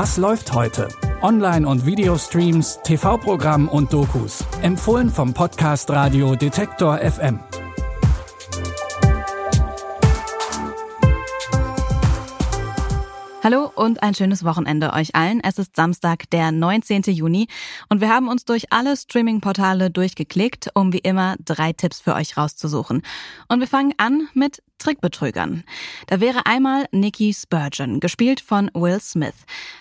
Was läuft heute? Online- und Videostreams, TV-Programm und Dokus. Empfohlen vom Podcast Radio Detektor FM. Hallo und ein schönes Wochenende euch allen. Es ist Samstag, der 19. Juni und wir haben uns durch alle Streaming-Portale durchgeklickt, um wie immer drei Tipps für euch rauszusuchen. Und wir fangen an mit Trickbetrügern. Da wäre einmal Nicky Spurgeon, gespielt von Will Smith.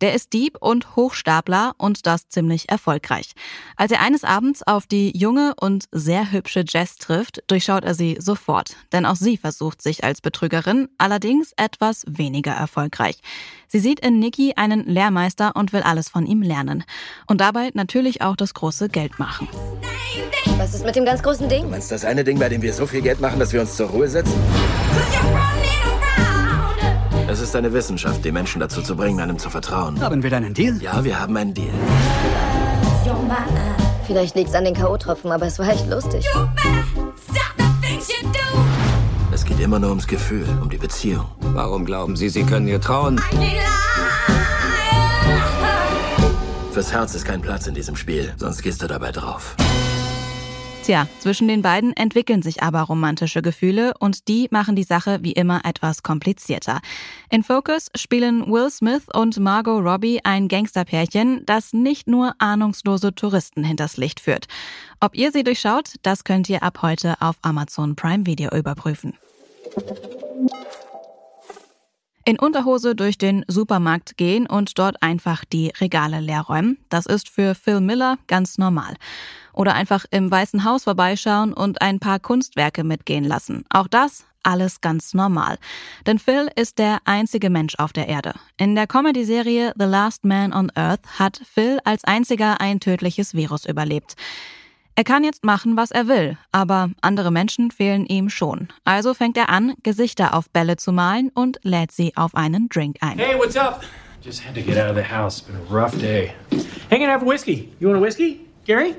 Der ist Dieb und Hochstapler und das ziemlich erfolgreich. Als er eines Abends auf die junge und sehr hübsche Jess trifft, durchschaut er sie sofort. Denn auch sie versucht sich als Betrügerin, allerdings etwas weniger erfolgreich. Sie sieht in Nicky einen Lehrmeister und will alles von ihm lernen. Und dabei natürlich auch das große Geld machen. Was ist mit dem ganz großen Ding? Du meinst das eine Ding, bei dem wir so viel Geld machen, dass wir uns zur Ruhe setzen? Es ist eine Wissenschaft, die Menschen dazu zu bringen, einem zu vertrauen. Haben wir dann einen Deal? Ja, wir haben einen Deal. Vielleicht liegt's an den K.O.-Tropfen, aber es war echt lustig. Es geht immer nur ums Gefühl, um die Beziehung. Warum glauben Sie, Sie können ihr trauen? Fürs Herz ist kein Platz in diesem Spiel, sonst gehst du dabei drauf. Tja, zwischen den beiden entwickeln sich aber romantische Gefühle und die machen die Sache wie immer etwas komplizierter. In Focus spielen Will Smith und Margot Robbie ein Gangsterpärchen, das nicht nur ahnungslose Touristen hinters Licht führt. Ob ihr sie durchschaut, das könnt ihr ab heute auf Amazon Prime Video überprüfen. In Unterhose durch den Supermarkt gehen und dort einfach die Regale leer räumen, das ist für Phil Miller ganz normal. Oder einfach im Weißen Haus vorbeischauen und ein paar Kunstwerke mitgehen lassen. Auch das alles ganz normal. Denn Phil ist der einzige Mensch auf der Erde. In der Comedy-Serie The Last Man on Earth hat Phil als einziger ein tödliches Virus überlebt. Er kann jetzt machen, was er will, aber andere Menschen fehlen ihm schon. Also fängt er an, Gesichter auf Bälle zu malen und lädt sie auf einen Drink ein. Hey, what's up? Just had to get out of the house. Been a rough day. Hang and have a whiskey. You want a whiskey? Gary?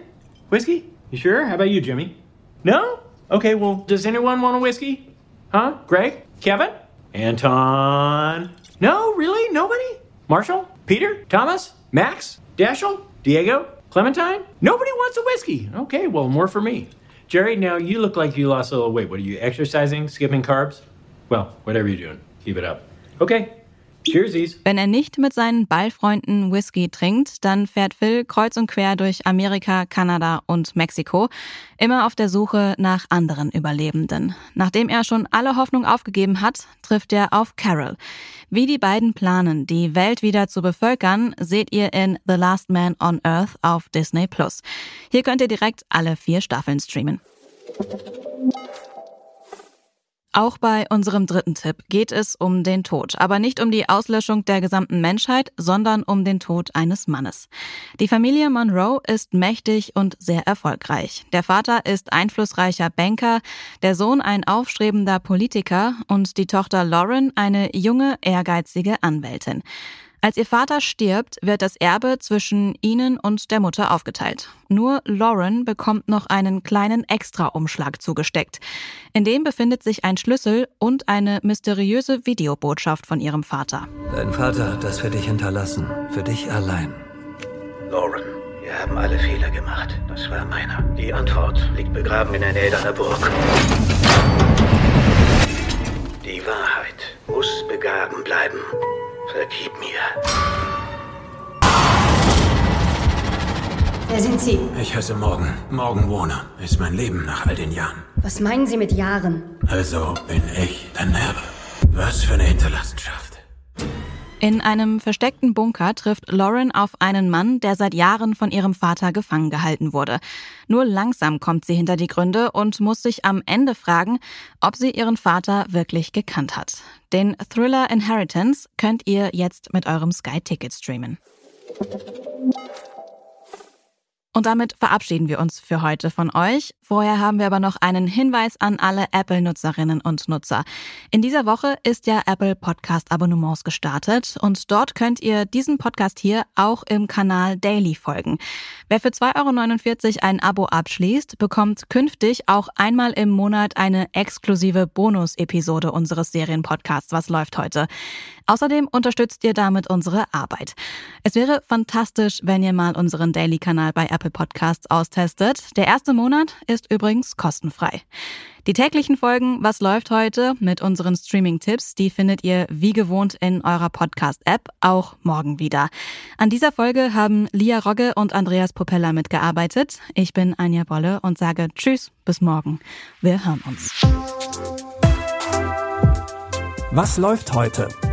Whiskey? You sure? How about you, Jimmy? No? Okay, well, does anyone want a whiskey? Huh? Greg? Kevin? Anton? No, really? Nobody? Marshall? Peter? Thomas? Max? Dashel? Diego? Clementine? Nobody wants a whiskey. Okay, well, more for me. Jerry, now you look like you lost a little weight. What are you exercising? Skipping carbs? Well, whatever you're doing, keep it up. Okay, cheersies. Wenn er nicht mit seinen Ballfreunden Whisky trinkt, dann fährt Phil kreuz und quer durch Amerika, Kanada und Mexiko, immer auf der Suche nach anderen Überlebenden. Nachdem er schon alle Hoffnung aufgegeben hat, trifft er auf Carol. Wie die beiden planen, die Welt wieder zu bevölkern, seht ihr in The Last Man on Earth auf Disney Plus. Hier könnt ihr direkt alle vier Staffeln streamen. Auch bei unserem dritten Tipp geht es um den Tod, aber nicht um die Auslöschung der gesamten Menschheit, sondern um den Tod eines Mannes. Die Familie Monroe ist mächtig und sehr erfolgreich. Der Vater ist einflussreicher Banker, der Sohn ein aufstrebender Politiker und die Tochter Lauren eine junge, ehrgeizige Anwältin. Als ihr Vater stirbt, wird das Erbe zwischen ihnen und der Mutter aufgeteilt. Nur Lauren bekommt noch einen kleinen Extraumschlag zugesteckt. In dem befindet sich ein Schlüssel und eine mysteriöse Videobotschaft von ihrem Vater. Dein Vater hat das für dich hinterlassen. Für dich allein. Lauren, wir haben alle Fehler gemacht. Das war meiner. Die Antwort liegt begraben in der Nähe deiner Burg. Die Wahrheit muss begraben bleiben. Vergib mir. Wer sind Sie? Ich heiße Morgan. Morgan Warner. Ist mein Leben nach all den Jahren. Was meinen Sie mit Jahren? Also bin ich dein Erbe. Was für eine Hinterlassenschaft. In einem versteckten Bunker trifft Lauren auf einen Mann, der seit Jahren von ihrem Vater gefangen gehalten wurde. Nur langsam kommt sie hinter die Gründe und muss sich am Ende fragen, ob sie ihren Vater wirklich gekannt hat. Den Thriller Inheritance könnt ihr jetzt mit eurem Sky-Ticket streamen. Und damit verabschieden wir uns für heute von euch. Vorher haben wir aber noch einen Hinweis an alle Apple-Nutzerinnen und Nutzer. In dieser Woche ist ja Apple Podcast Abonnements gestartet und dort könnt ihr diesen Podcast hier auch im Kanal Daily folgen. Wer für 2,49 Euro ein Abo abschließt, bekommt künftig auch einmal im Monat eine exklusive Bonus-Episode unseres Serienpodcasts Was läuft heute. Außerdem unterstützt ihr damit unsere Arbeit. Es wäre fantastisch, wenn ihr mal unseren Daily-Kanal bei Apple Podcasts austestet. Der erste Monat ist übrigens kostenfrei. Die täglichen Folgen Was läuft heute mit unseren Streaming-Tipps, die findet ihr wie gewohnt in eurer Podcast-App auch morgen wieder. An dieser Folge haben Lia Rogge und Andreas Popella mitgearbeitet. Ich bin Anja Bolle und sage Tschüss, bis morgen. Wir hören uns. Was läuft heute?